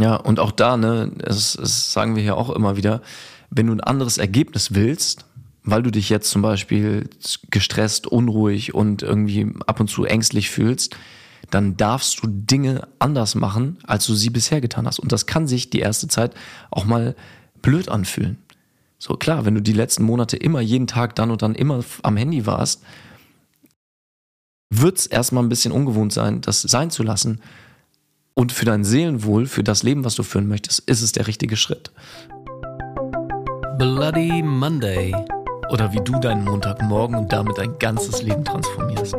Ja, und auch da, ne, das, das sagen wir hier auch immer wieder, wenn du ein anderes Ergebnis willst, weil du dich jetzt zum Beispiel gestresst, unruhig und irgendwie ab und zu ängstlich fühlst, dann darfst du Dinge anders machen, als du sie bisher getan hast. Und das kann sich die erste Zeit auch mal blöd anfühlen. So klar, wenn du die letzten Monate immer jeden Tag dann und dann immer am Handy warst, wird es erstmal ein bisschen ungewohnt sein, das sein zu lassen. Und für dein Seelenwohl, für das Leben, was du führen möchtest, ist es der richtige Schritt. Bloody Monday. Oder wie du deinen Montagmorgen und damit dein ganzes Leben transformierst.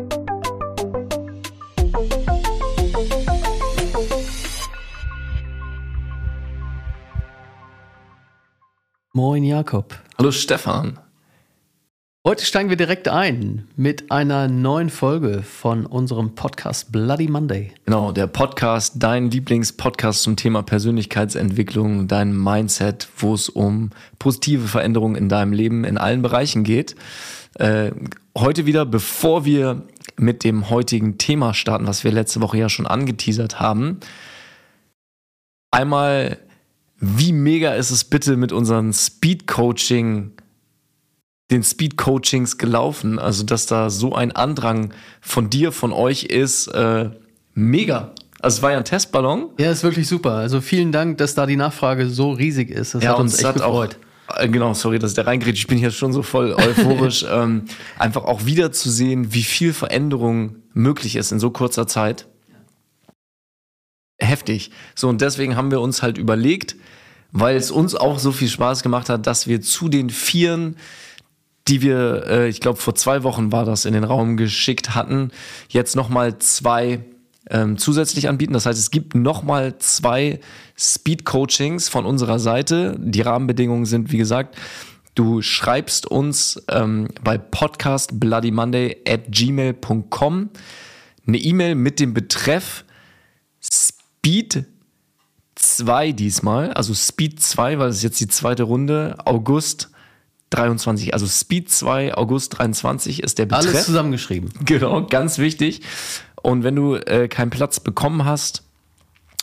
Moin Jakob. Hallo Stefan. Heute steigen wir direkt ein mit einer neuen Folge von unserem Podcast Bloody Monday. Genau, der Podcast, dein Lieblingspodcast zum Thema Persönlichkeitsentwicklung, dein Mindset, wo es um positive Veränderungen in deinem Leben in allen Bereichen geht. Äh, heute wieder, bevor wir mit dem heutigen Thema starten, was wir letzte Woche ja schon angeteasert haben, einmal wie mega ist es bitte mit unseren Speed Coaching, den Speed Coachings gelaufen? Also, dass da so ein Andrang von dir, von euch ist, äh, mega. Also, es war ja ein Testballon. Ja, ist wirklich super. Also, vielen Dank, dass da die Nachfrage so riesig ist. Das ja, hat uns echt hat gefreut. Auch, äh, Genau, sorry, dass ich da. Ich bin hier schon so voll euphorisch. ähm, einfach auch wieder zu sehen, wie viel Veränderung möglich ist in so kurzer Zeit heftig. So, und deswegen haben wir uns halt überlegt, weil es uns auch so viel Spaß gemacht hat, dass wir zu den Vieren, die wir, äh, ich glaube, vor zwei Wochen war das in den Raum geschickt hatten, jetzt nochmal zwei ähm, zusätzlich anbieten. Das heißt, es gibt nochmal zwei Speed-Coachings von unserer Seite. Die Rahmenbedingungen sind, wie gesagt, du schreibst uns ähm, bei podcastbloodymonday at gmail.com eine E-Mail mit dem Betreff Speed 2 diesmal, also Speed 2, weil es jetzt die zweite Runde, August 23, also Speed 2, August 23 ist der Betreff. Alles zusammengeschrieben. Genau, ganz wichtig. Und wenn du äh, keinen Platz bekommen hast,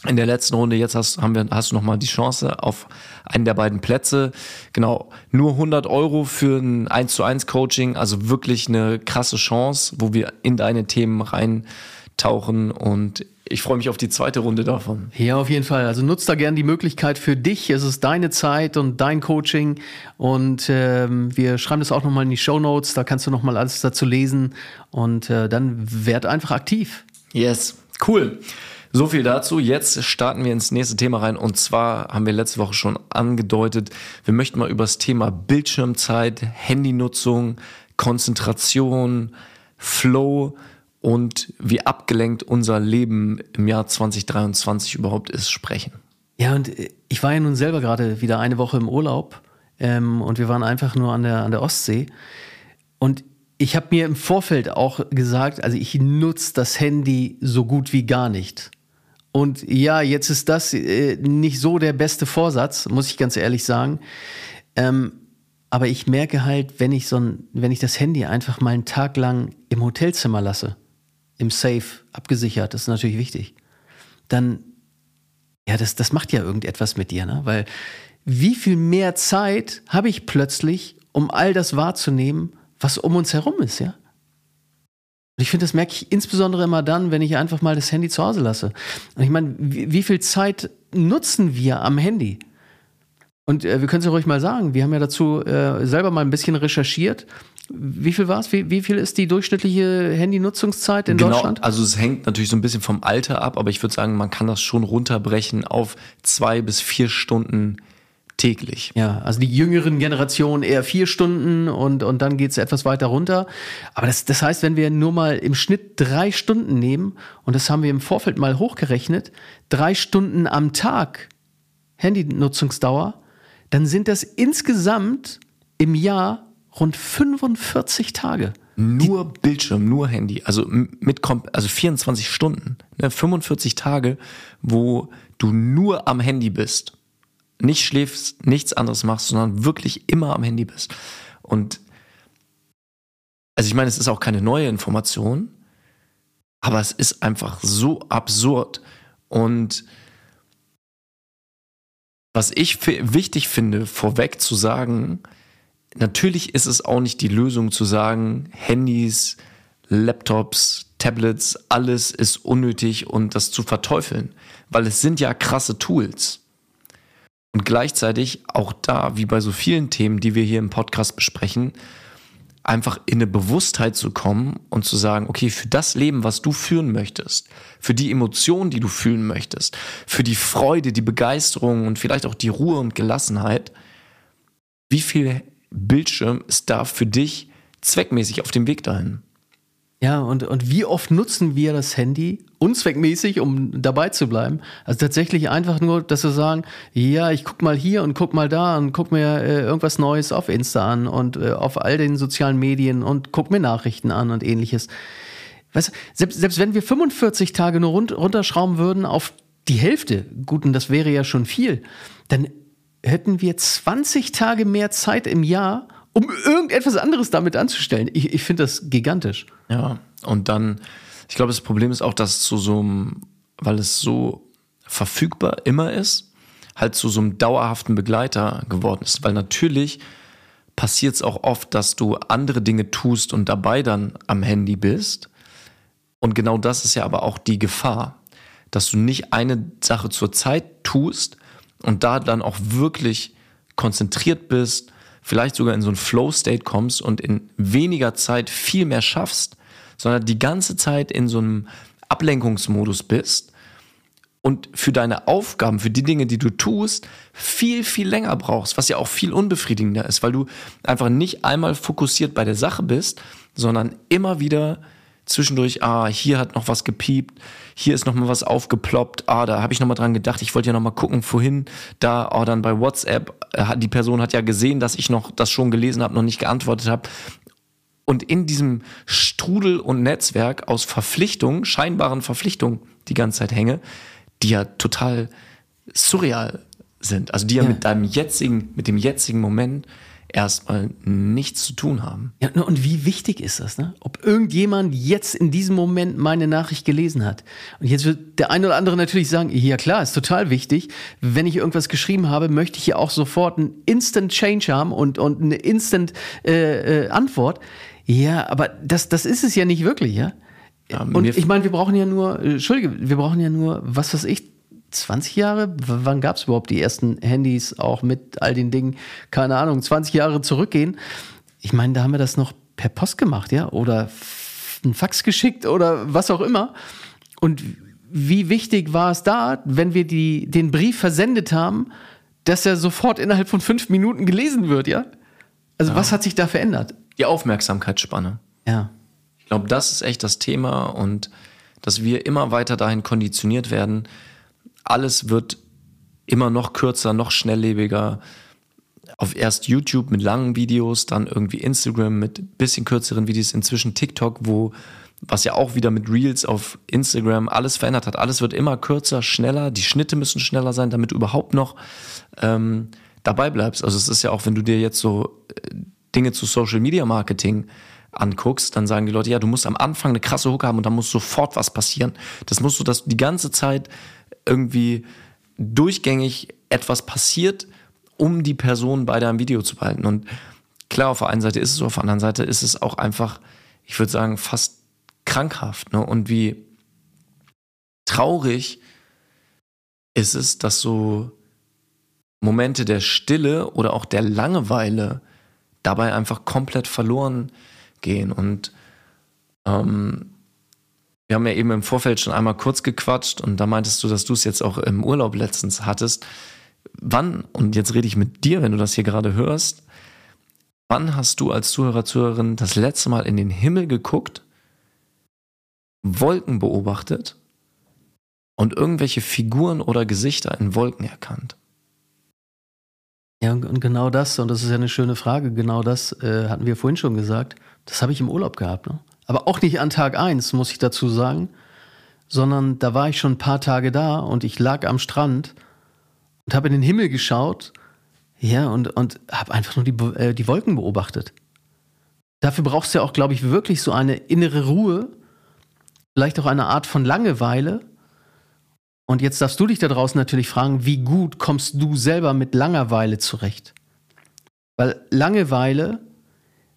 in der letzten Runde, jetzt hast, haben wir, hast du nochmal die Chance auf einen der beiden Plätze. Genau, nur 100 Euro für ein 1 zu 1 Coaching, also wirklich eine krasse Chance, wo wir in deine Themen reintauchen und ich freue mich auf die zweite Runde davon. Ja, auf jeden Fall. Also nutzt da gern die Möglichkeit für dich. Es ist deine Zeit und dein Coaching. Und ähm, wir schreiben das auch nochmal in die Show Notes. Da kannst du nochmal alles dazu lesen. Und äh, dann werd einfach aktiv. Yes, cool. So viel dazu. Jetzt starten wir ins nächste Thema rein. Und zwar haben wir letzte Woche schon angedeutet, wir möchten mal über das Thema Bildschirmzeit, Handynutzung, Konzentration, Flow und wie abgelenkt unser Leben im Jahr 2023 überhaupt ist, sprechen. Ja, und ich war ja nun selber gerade wieder eine Woche im Urlaub ähm, und wir waren einfach nur an der, an der Ostsee. Und ich habe mir im Vorfeld auch gesagt, also ich nutze das Handy so gut wie gar nicht. Und ja, jetzt ist das äh, nicht so der beste Vorsatz, muss ich ganz ehrlich sagen. Ähm, aber ich merke halt, wenn ich so ein, wenn ich das Handy einfach mal einen Tag lang im Hotelzimmer lasse, im Safe abgesichert, das ist natürlich wichtig, dann, ja, das, das macht ja irgendetwas mit dir, ne? Weil wie viel mehr Zeit habe ich plötzlich, um all das wahrzunehmen, was um uns herum ist, ja? Und ich finde, das merke ich insbesondere immer dann, wenn ich einfach mal das Handy zu Hause lasse. Und ich meine, wie, wie viel Zeit nutzen wir am Handy? Und äh, wir können es ja ruhig mal sagen, wir haben ja dazu äh, selber mal ein bisschen recherchiert wie viel war es? Wie, wie, viel ist die durchschnittliche Handynutzungszeit in genau, Deutschland? Also es hängt natürlich so ein bisschen vom Alter ab, aber ich würde sagen, man kann das schon runterbrechen auf zwei bis vier Stunden täglich. Ja, also die jüngeren Generationen eher vier Stunden und, und dann geht es etwas weiter runter. Aber das, das heißt, wenn wir nur mal im Schnitt drei Stunden nehmen, und das haben wir im Vorfeld mal hochgerechnet, drei Stunden am Tag Handynutzungsdauer, dann sind das insgesamt im Jahr rund 45 Tage. Nur Die, Bildschirm, nur Handy, also mit also 24 Stunden, ne, 45 Tage, wo du nur am Handy bist, nicht schläfst, nichts anderes machst, sondern wirklich immer am Handy bist. Und also ich meine, es ist auch keine neue Information, aber es ist einfach so absurd und was ich wichtig finde, vorweg zu sagen, natürlich ist es auch nicht die Lösung zu sagen, Handys, Laptops, Tablets, alles ist unnötig und das zu verteufeln, weil es sind ja krasse Tools. Und gleichzeitig auch da, wie bei so vielen Themen, die wir hier im Podcast besprechen, einfach in eine Bewusstheit zu kommen und zu sagen, okay, für das Leben, was du führen möchtest, für die Emotionen, die du fühlen möchtest, für die Freude, die Begeisterung und vielleicht auch die Ruhe und Gelassenheit, wie viel Bildschirm ist da für dich zweckmäßig auf dem Weg dahin? Ja, und, und wie oft nutzen wir das Handy unzweckmäßig, um dabei zu bleiben? Also tatsächlich einfach nur, dass wir sagen, ja, ich guck mal hier und guck mal da und guck mir äh, irgendwas Neues auf Insta an und äh, auf all den sozialen Medien und guck mir Nachrichten an und ähnliches. Weißt, selbst, selbst wenn wir 45 Tage nur rund, runterschrauben würden auf die Hälfte, gut, und das wäre ja schon viel, dann hätten wir 20 Tage mehr Zeit im Jahr, um irgendetwas anderes damit anzustellen. Ich, ich finde das gigantisch. Ja, und dann, ich glaube, das Problem ist auch, dass zu so einem, weil es so verfügbar immer ist, halt zu so einem dauerhaften Begleiter geworden ist. Weil natürlich passiert es auch oft, dass du andere Dinge tust und dabei dann am Handy bist. Und genau das ist ja aber auch die Gefahr, dass du nicht eine Sache zur Zeit tust und da dann auch wirklich konzentriert bist, vielleicht sogar in so einen Flow-State kommst und in weniger Zeit viel mehr schaffst, sondern die ganze Zeit in so einem Ablenkungsmodus bist und für deine Aufgaben, für die Dinge, die du tust, viel, viel länger brauchst, was ja auch viel unbefriedigender ist, weil du einfach nicht einmal fokussiert bei der Sache bist, sondern immer wieder zwischendurch, ah, hier hat noch was gepiept, hier ist noch mal was aufgeploppt, ah, da habe ich noch mal dran gedacht, ich wollte ja noch mal gucken, vorhin, da, oh, dann bei WhatsApp, äh, die Person hat ja gesehen, dass ich noch das schon gelesen habe, noch nicht geantwortet habe. Und in diesem Strudel und Netzwerk aus Verpflichtungen, scheinbaren Verpflichtungen, die ganze Zeit hänge, die ja total surreal sind. Also die ja, ja. mit deinem jetzigen, mit dem jetzigen Moment erstmal nichts zu tun haben. Ja, und wie wichtig ist das, ne? Ob irgendjemand jetzt in diesem Moment meine Nachricht gelesen hat. Und jetzt wird der eine oder andere natürlich sagen, ja klar, ist total wichtig. Wenn ich irgendwas geschrieben habe, möchte ich ja auch sofort einen Instant Change haben und, und eine Instant äh, äh, Antwort. Ja, aber das, das ist es ja nicht wirklich, ja? ja und ich meine, wir brauchen ja nur, äh, Entschuldige, wir brauchen ja nur, was weiß ich, 20 Jahre? Wann gab es überhaupt die ersten Handys auch mit all den Dingen? Keine Ahnung, 20 Jahre zurückgehen. Ich meine, da haben wir das noch per Post gemacht, ja? Oder ein Fax geschickt oder was auch immer. Und wie wichtig war es da, wenn wir die, den Brief versendet haben, dass er sofort innerhalb von fünf Minuten gelesen wird, ja? Also, ja. was hat sich da verändert? Die Aufmerksamkeitsspanne. Ja. Ich glaube, das ist echt das Thema und dass wir immer weiter dahin konditioniert werden, alles wird immer noch kürzer, noch schnelllebiger. Auf erst YouTube mit langen Videos, dann irgendwie Instagram mit bisschen kürzeren Videos, inzwischen TikTok, wo was ja auch wieder mit Reels auf Instagram alles verändert hat. Alles wird immer kürzer, schneller, die Schnitte müssen schneller sein, damit du überhaupt noch ähm, dabei bleibst. Also es ist ja auch, wenn du dir jetzt so äh, Dinge zu Social Media Marketing anguckst, dann sagen die Leute, ja, du musst am Anfang eine krasse Hook haben und dann muss sofort was passieren. Das musst du, dass du die ganze Zeit irgendwie durchgängig etwas passiert, um die Person bei deinem Video zu behalten. Und klar, auf der einen Seite ist es so, auf der anderen Seite ist es auch einfach, ich würde sagen, fast krankhaft. Ne? Und wie traurig ist es, dass so Momente der Stille oder auch der Langeweile dabei einfach komplett verloren gehen. Und ähm, wir haben ja eben im Vorfeld schon einmal kurz gequatscht und da meintest du, dass du es jetzt auch im Urlaub letztens hattest. Wann, und jetzt rede ich mit dir, wenn du das hier gerade hörst, wann hast du als Zuhörer, Zuhörerin das letzte Mal in den Himmel geguckt, Wolken beobachtet und irgendwelche Figuren oder Gesichter in Wolken erkannt? Ja, und genau das, und das ist ja eine schöne Frage, genau das äh, hatten wir vorhin schon gesagt, das habe ich im Urlaub gehabt. Ne? Aber auch nicht an Tag 1, muss ich dazu sagen, sondern da war ich schon ein paar Tage da und ich lag am Strand und habe in den Himmel geschaut, ja, und, und habe einfach nur die, äh, die Wolken beobachtet. Dafür brauchst du ja auch, glaube ich, wirklich so eine innere Ruhe, vielleicht auch eine Art von Langeweile. Und jetzt darfst du dich da draußen natürlich fragen, wie gut kommst du selber mit Langeweile zurecht? Weil Langeweile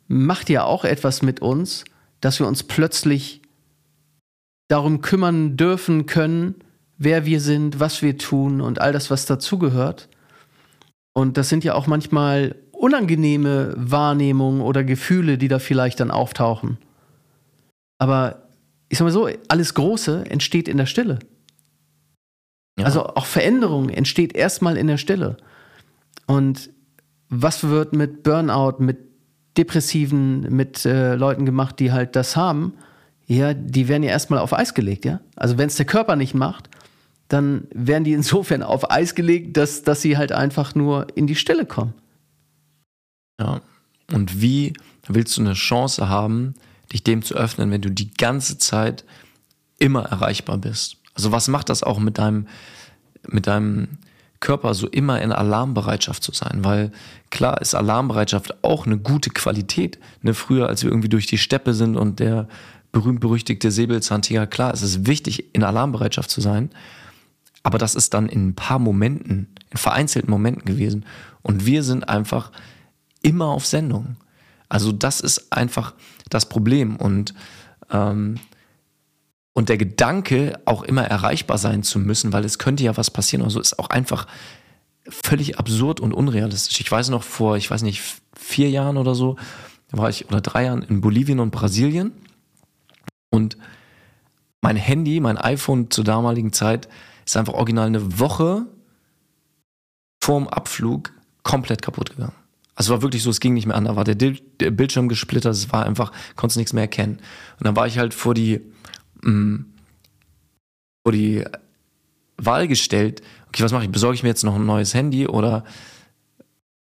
macht ja auch etwas mit uns, dass wir uns plötzlich darum kümmern dürfen können, wer wir sind, was wir tun und all das, was dazugehört. Und das sind ja auch manchmal unangenehme Wahrnehmungen oder Gefühle, die da vielleicht dann auftauchen. Aber ich sag mal so, alles Große entsteht in der Stille. Ja. Also auch Veränderung entsteht erstmal in der Stille. Und was wird mit Burnout, mit Depressiven, mit äh, Leuten gemacht, die halt das haben? Ja, die werden ja erstmal auf Eis gelegt, ja. Also wenn es der Körper nicht macht, dann werden die insofern auf Eis gelegt, dass, dass sie halt einfach nur in die Stille kommen. Ja. Und wie willst du eine Chance haben, dich dem zu öffnen, wenn du die ganze Zeit immer erreichbar bist? Also was macht das auch mit deinem, mit deinem Körper, so immer in Alarmbereitschaft zu sein? Weil klar ist Alarmbereitschaft auch eine gute Qualität. Ne, früher, als wir irgendwie durch die Steppe sind und der berühmt-berüchtigte Säbelzahntiger, klar, es ist wichtig, in Alarmbereitschaft zu sein. Aber das ist dann in ein paar Momenten, in vereinzelten Momenten gewesen. Und wir sind einfach immer auf Sendung. Also das ist einfach das Problem. Und, ähm, und der Gedanke, auch immer erreichbar sein zu müssen, weil es könnte ja was passieren, also ist auch einfach völlig absurd und unrealistisch. Ich weiß noch vor, ich weiß nicht, vier Jahren oder so, war ich, oder drei Jahren in Bolivien und Brasilien. Und mein Handy, mein iPhone zur damaligen Zeit, ist einfach original eine Woche vorm Abflug komplett kaputt gegangen. Also war wirklich so, es ging nicht mehr an. Da war der, Bildschirm gesplittert, es war einfach, konntest nichts mehr erkennen. Und dann war ich halt vor die, vor die Wahl gestellt, okay, was mache ich? Besorge ich mir jetzt noch ein neues Handy oder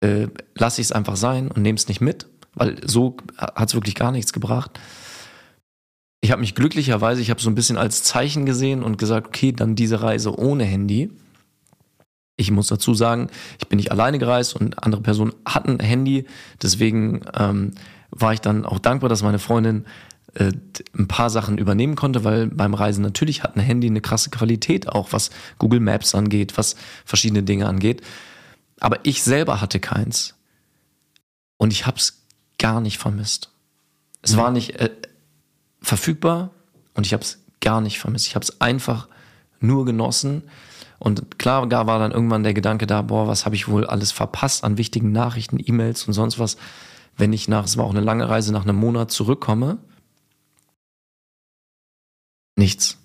äh, lasse ich es einfach sein und nehme es nicht mit? Weil so hat es wirklich gar nichts gebracht ich habe mich glücklicherweise, ich habe so ein bisschen als Zeichen gesehen und gesagt, okay, dann diese Reise ohne Handy. Ich muss dazu sagen, ich bin nicht alleine gereist und andere Personen hatten Handy. Deswegen ähm, war ich dann auch dankbar, dass meine Freundin äh, ein paar Sachen übernehmen konnte, weil beim Reisen natürlich hat ein Handy eine krasse Qualität, auch was Google Maps angeht, was verschiedene Dinge angeht. Aber ich selber hatte keins. Und ich habe es gar nicht vermisst. Es war nicht, äh, verfügbar und ich habe es gar nicht vermisst. Ich habe es einfach nur genossen. Und klar gar war dann irgendwann der Gedanke da, boah, was habe ich wohl alles verpasst an wichtigen Nachrichten, E-Mails und sonst was, wenn ich nach, es war auch eine lange Reise, nach einem Monat zurückkomme. Nichts.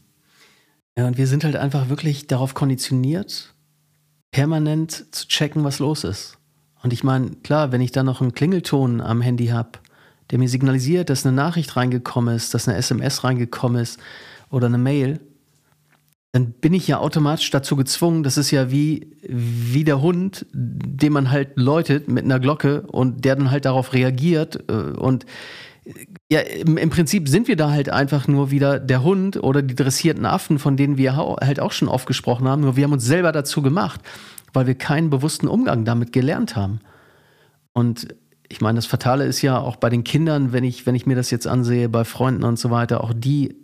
Ja, und wir sind halt einfach wirklich darauf konditioniert, permanent zu checken, was los ist. Und ich meine, klar, wenn ich da noch einen Klingelton am Handy habe, der mir signalisiert, dass eine Nachricht reingekommen ist, dass eine SMS reingekommen ist oder eine Mail, dann bin ich ja automatisch dazu gezwungen, das ist ja wie, wie der Hund, den man halt läutet mit einer Glocke und der dann halt darauf reagiert. Äh, und ja, im, im Prinzip sind wir da halt einfach nur wieder der Hund oder die dressierten Affen, von denen wir halt auch schon oft gesprochen haben, nur wir haben uns selber dazu gemacht, weil wir keinen bewussten Umgang damit gelernt haben. Und ich meine, das Fatale ist ja auch bei den Kindern, wenn ich, wenn ich mir das jetzt ansehe, bei Freunden und so weiter, auch die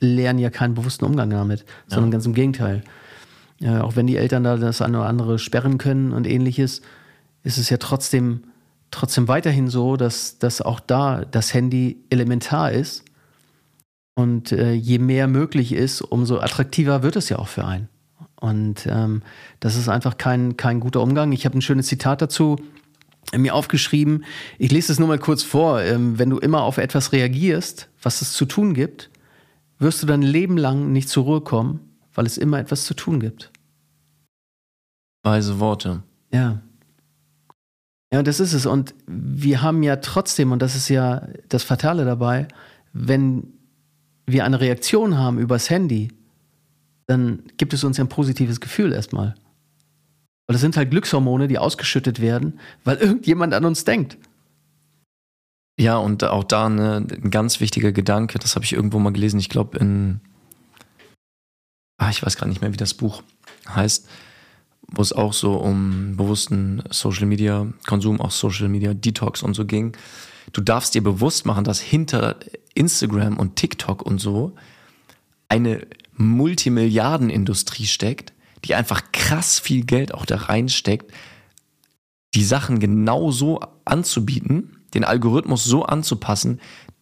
lernen ja keinen bewussten Umgang damit, sondern ja. ganz im Gegenteil. Ja, auch wenn die Eltern da das eine oder andere sperren können und ähnliches, ist es ja trotzdem, trotzdem weiterhin so, dass, dass auch da das Handy elementar ist. Und äh, je mehr möglich ist, umso attraktiver wird es ja auch für einen. Und ähm, das ist einfach kein, kein guter Umgang. Ich habe ein schönes Zitat dazu mir aufgeschrieben, ich lese es nur mal kurz vor, ähm, wenn du immer auf etwas reagierst, was es zu tun gibt, wirst du dein Leben lang nicht zur Ruhe kommen, weil es immer etwas zu tun gibt. Weise Worte. Ja. Ja, das ist es. Und wir haben ja trotzdem, und das ist ja das Fatale dabei, wenn wir eine Reaktion haben übers Handy, dann gibt es uns ja ein positives Gefühl erstmal. Weil das sind halt Glückshormone, die ausgeschüttet werden, weil irgendjemand an uns denkt. Ja, und auch da eine, ein ganz wichtiger Gedanke, das habe ich irgendwo mal gelesen, ich glaube in, ah, ich weiß gerade nicht mehr, wie das Buch heißt, wo es auch so um bewussten Social Media Konsum, auch Social Media Detox und so ging. Du darfst dir bewusst machen, dass hinter Instagram und TikTok und so eine Multimilliardenindustrie steckt, die einfach krass viel Geld auch da reinsteckt, die Sachen genau so anzubieten, den Algorithmus so anzupassen,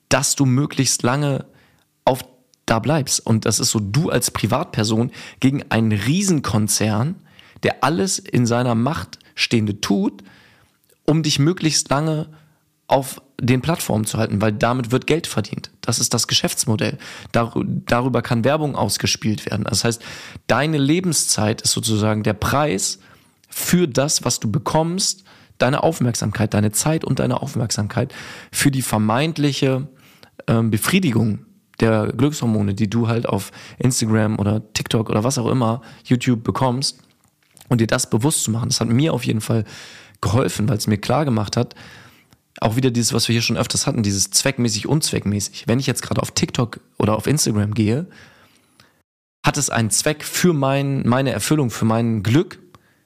dass du möglichst lange auf da bleibst. Und das ist so du als Privatperson gegen einen Riesenkonzern, der alles in seiner Macht Stehende tut, um dich möglichst lange auf den Plattformen zu halten, weil damit wird Geld verdient. Das ist das Geschäftsmodell. Dar darüber kann Werbung ausgespielt werden. Das heißt, deine Lebenszeit ist sozusagen der Preis für das, was du bekommst, deine Aufmerksamkeit, deine Zeit und deine Aufmerksamkeit für die vermeintliche ähm, Befriedigung der Glückshormone, die du halt auf Instagram oder TikTok oder was auch immer, YouTube bekommst und dir das bewusst zu machen. Das hat mir auf jeden Fall geholfen, weil es mir klar gemacht hat, auch wieder dieses, was wir hier schon öfters hatten, dieses zweckmäßig, unzweckmäßig. Wenn ich jetzt gerade auf TikTok oder auf Instagram gehe, hat es einen Zweck für mein, meine Erfüllung, für mein Glück.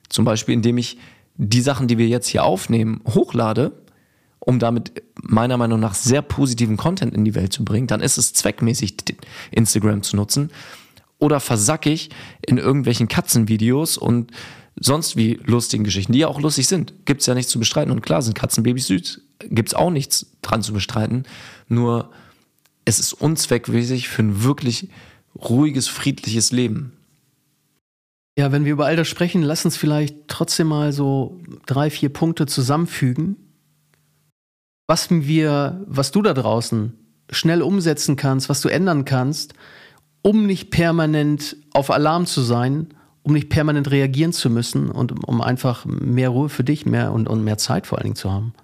Zum Beispiel, indem ich die Sachen, die wir jetzt hier aufnehmen, hochlade, um damit meiner Meinung nach sehr positiven Content in die Welt zu bringen, dann ist es zweckmäßig, Instagram zu nutzen. Oder versacke ich in irgendwelchen Katzenvideos und sonst wie lustigen Geschichten, die ja auch lustig sind. Gibt es ja nichts zu bestreiten. Und klar sind Katzenbabys süß, gibt es auch nichts dran zu bestreiten. Nur es ist unzweckmäßig für ein wirklich ruhiges, friedliches Leben. Ja, wenn wir über all das sprechen, lass uns vielleicht trotzdem mal so drei, vier Punkte zusammenfügen, was wir, was du da draußen schnell umsetzen kannst, was du ändern kannst, um nicht permanent auf Alarm zu sein, um nicht permanent reagieren zu müssen und um einfach mehr Ruhe für dich mehr und, und mehr Zeit vor allen Dingen zu haben.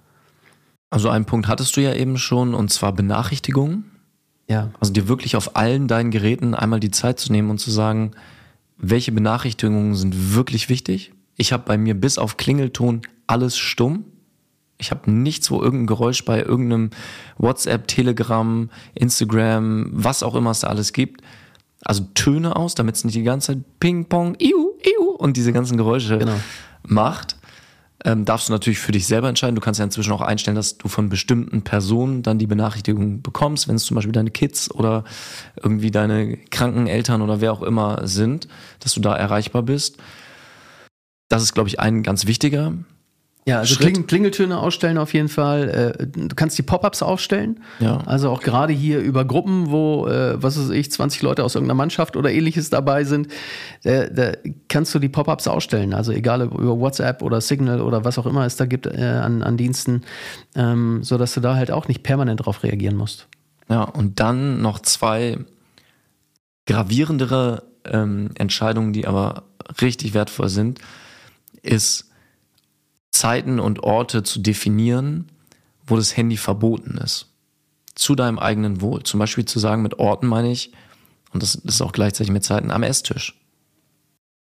Also einen Punkt hattest du ja eben schon, und zwar Benachrichtigungen. Ja. Also dir wirklich auf allen deinen Geräten einmal die Zeit zu nehmen und zu sagen, welche Benachrichtigungen sind wirklich wichtig. Ich habe bei mir bis auf Klingelton alles stumm. Ich habe nichts, wo irgendein Geräusch bei irgendeinem WhatsApp, Telegram, Instagram, was auch immer es da alles gibt. Also Töne aus, damit es nicht die ganze Zeit Ping, Pong, Iu, Iu und diese ganzen Geräusche genau. macht ähm, darfst du natürlich für dich selber entscheiden. Du kannst ja inzwischen auch einstellen, dass du von bestimmten Personen dann die Benachrichtigung bekommst, wenn es zum Beispiel deine Kids oder irgendwie deine kranken Eltern oder wer auch immer sind, dass du da erreichbar bist. Das ist, glaube ich, ein ganz wichtiger ja, also Kling, Klingeltöne ausstellen auf jeden Fall. Äh, du kannst die Pop-ups aufstellen. Ja. Also auch gerade hier über Gruppen, wo, äh, was weiß ich, 20 Leute aus irgendeiner Mannschaft oder ähnliches dabei sind, da, da kannst du die Pop-ups ausstellen. Also egal über WhatsApp oder Signal oder was auch immer es da gibt äh, an, an Diensten, ähm, sodass du da halt auch nicht permanent drauf reagieren musst. Ja, und dann noch zwei gravierendere ähm, Entscheidungen, die aber richtig wertvoll sind, ist Zeiten und Orte zu definieren, wo das Handy verboten ist. Zu deinem eigenen Wohl. Zum Beispiel zu sagen, mit Orten meine ich, und das ist auch gleichzeitig mit Zeiten am Esstisch.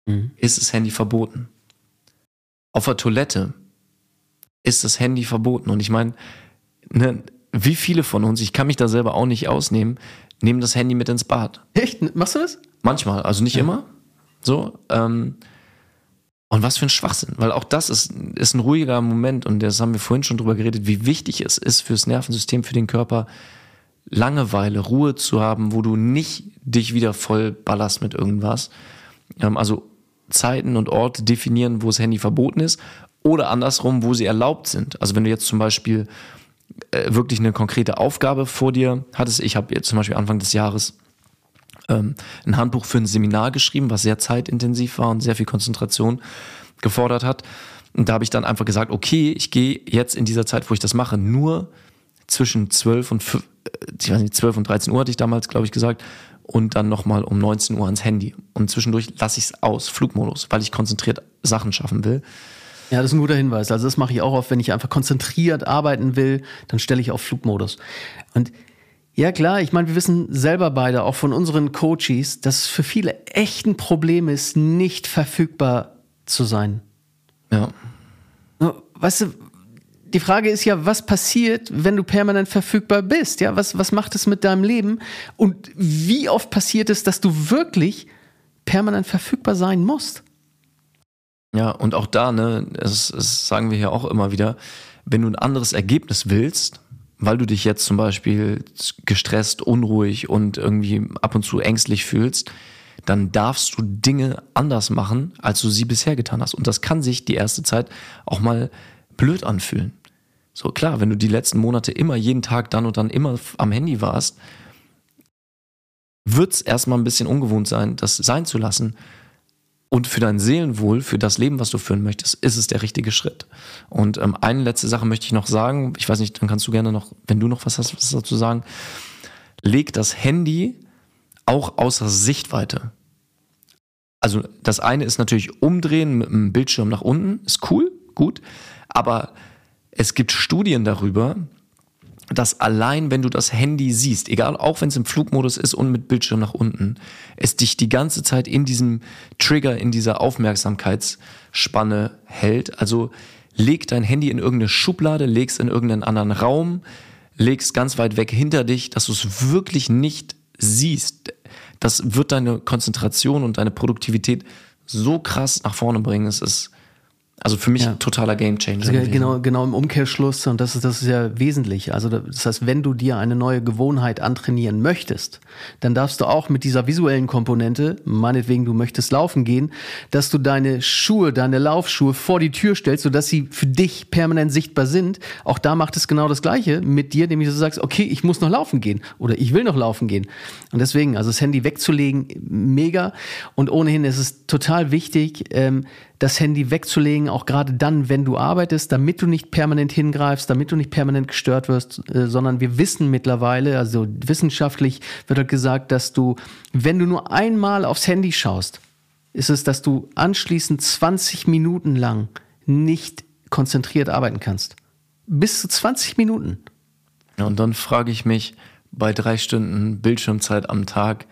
Mhm. Ist das Handy verboten? Auf der Toilette ist das Handy verboten. Und ich meine, ne, wie viele von uns, ich kann mich da selber auch nicht ausnehmen, nehmen das Handy mit ins Bad. Echt? Machst du das? Manchmal, also nicht ja. immer. So, ähm, und was für ein Schwachsinn, weil auch das ist, ist ein ruhiger Moment und das haben wir vorhin schon drüber geredet, wie wichtig es ist fürs Nervensystem, für den Körper, Langeweile, Ruhe zu haben, wo du nicht dich wieder voll ballerst mit irgendwas. Ähm, also Zeiten und Orte definieren, wo das Handy verboten ist oder andersrum, wo sie erlaubt sind. Also wenn du jetzt zum Beispiel äh, wirklich eine konkrete Aufgabe vor dir hattest, ich habe jetzt zum Beispiel Anfang des Jahres ähm, ein Handbuch für ein Seminar geschrieben, was sehr zeitintensiv war und sehr viel Konzentration gefordert hat. Und da habe ich dann einfach gesagt, okay, ich gehe jetzt in dieser Zeit, wo ich das mache, nur zwischen 12 und 5, äh, ich weiß nicht, 12 und 13 Uhr hatte ich damals, glaube ich, gesagt, und dann nochmal um 19 Uhr ans Handy. Und zwischendurch lasse ich es aus, Flugmodus, weil ich konzentriert Sachen schaffen will. Ja, das ist ein guter Hinweis. Also das mache ich auch oft, wenn ich einfach konzentriert arbeiten will, dann stelle ich auf Flugmodus. Und ja, klar. Ich meine, wir wissen selber beide, auch von unseren Coaches, dass es für viele echt ein Problem ist, nicht verfügbar zu sein. Ja. Weißt du, die Frage ist ja, was passiert, wenn du permanent verfügbar bist? Ja, was, was macht es mit deinem Leben? Und wie oft passiert es, dass du wirklich permanent verfügbar sein musst? Ja, und auch da, ne, das, das sagen wir hier auch immer wieder, wenn du ein anderes Ergebnis willst, weil du dich jetzt zum Beispiel gestresst, unruhig und irgendwie ab und zu ängstlich fühlst, dann darfst du Dinge anders machen, als du sie bisher getan hast. Und das kann sich die erste Zeit auch mal blöd anfühlen. So klar, wenn du die letzten Monate immer jeden Tag dann und dann immer am Handy warst, wird es erstmal ein bisschen ungewohnt sein, das sein zu lassen. Und für dein Seelenwohl, für das Leben, was du führen möchtest, ist es der richtige Schritt. Und ähm, eine letzte Sache möchte ich noch sagen. Ich weiß nicht, dann kannst du gerne noch, wenn du noch was hast, was dazu sagen. Leg das Handy auch außer Sichtweite. Also das eine ist natürlich umdrehen mit dem Bildschirm nach unten, ist cool, gut, aber es gibt Studien darüber, dass allein wenn du das Handy siehst, egal auch wenn es im Flugmodus ist und mit Bildschirm nach unten, es dich die ganze Zeit in diesem Trigger, in dieser Aufmerksamkeitsspanne hält. Also leg dein Handy in irgendeine Schublade, legst in irgendeinen anderen Raum, legst ganz weit weg hinter dich, dass du es wirklich nicht siehst. Das wird deine Konzentration und deine Produktivität so krass nach vorne bringen. Es ist also für mich ja. totaler Gamechanger. Also genau, genau im Umkehrschluss, und das ist, das ist ja wesentlich. Also das heißt, wenn du dir eine neue Gewohnheit antrainieren möchtest, dann darfst du auch mit dieser visuellen Komponente, meinetwegen du möchtest laufen gehen, dass du deine Schuhe, deine Laufschuhe vor die Tür stellst, sodass sie für dich permanent sichtbar sind. Auch da macht es genau das Gleiche mit dir, nämlich du sagst, okay, ich muss noch laufen gehen oder ich will noch laufen gehen. Und deswegen, also das Handy wegzulegen, mega. Und ohnehin ist es total wichtig, ähm, das Handy wegzulegen, auch gerade dann, wenn du arbeitest, damit du nicht permanent hingreifst, damit du nicht permanent gestört wirst, äh, sondern wir wissen mittlerweile, also wissenschaftlich wird halt gesagt, dass du, wenn du nur einmal aufs Handy schaust, ist es, dass du anschließend 20 Minuten lang nicht konzentriert arbeiten kannst. Bis zu 20 Minuten. Und dann frage ich mich, bei drei Stunden Bildschirmzeit am Tag,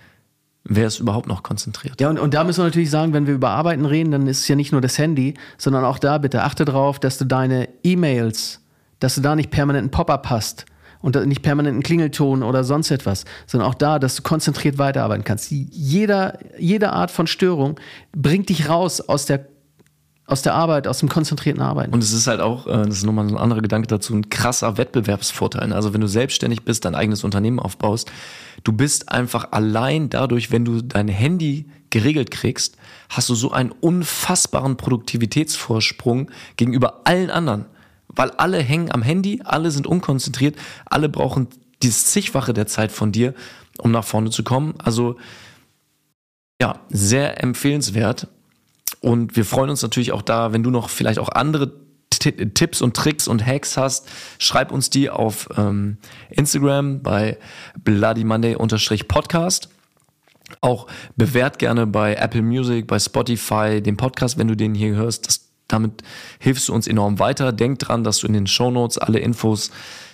wer ist überhaupt noch konzentriert. Ja, und, und da müssen wir natürlich sagen, wenn wir über Arbeiten reden, dann ist es ja nicht nur das Handy, sondern auch da bitte achte darauf, dass du deine E-Mails, dass du da nicht permanent einen Pop-up hast und nicht permanent einen Klingelton oder sonst etwas, sondern auch da, dass du konzentriert weiterarbeiten kannst. Jeder, jede Art von Störung bringt dich raus aus der aus der Arbeit, aus dem konzentrierten Arbeiten. Und es ist halt auch, äh, das ist nochmal ein anderer Gedanke dazu, ein krasser Wettbewerbsvorteil. Also wenn du selbstständig bist, dein eigenes Unternehmen aufbaust, du bist einfach allein dadurch, wenn du dein Handy geregelt kriegst, hast du so einen unfassbaren Produktivitätsvorsprung gegenüber allen anderen. Weil alle hängen am Handy, alle sind unkonzentriert, alle brauchen dieses zigfache der Zeit von dir, um nach vorne zu kommen. Also ja, sehr empfehlenswert. Und wir freuen uns natürlich auch da, wenn du noch vielleicht auch andere Tipps und Tricks und Hacks hast, schreib uns die auf ähm, Instagram bei Bloody Monday Podcast. Auch bewährt gerne bei Apple Music, bei Spotify den Podcast, wenn du den hier hörst. Das, damit hilfst du uns enorm weiter. Denk dran, dass du in den Show Notes alle Infos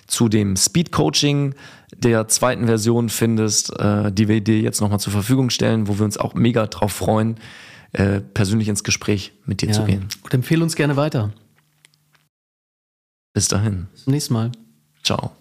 zu dem Speed Coaching der zweiten Version findest, äh, die wir dir jetzt nochmal zur Verfügung stellen, wo wir uns auch mega drauf freuen äh, persönlich ins Gespräch mit dir ja. zu gehen. Und empfehle uns gerne weiter. Bis dahin. Bis zum nächsten Mal. Ciao.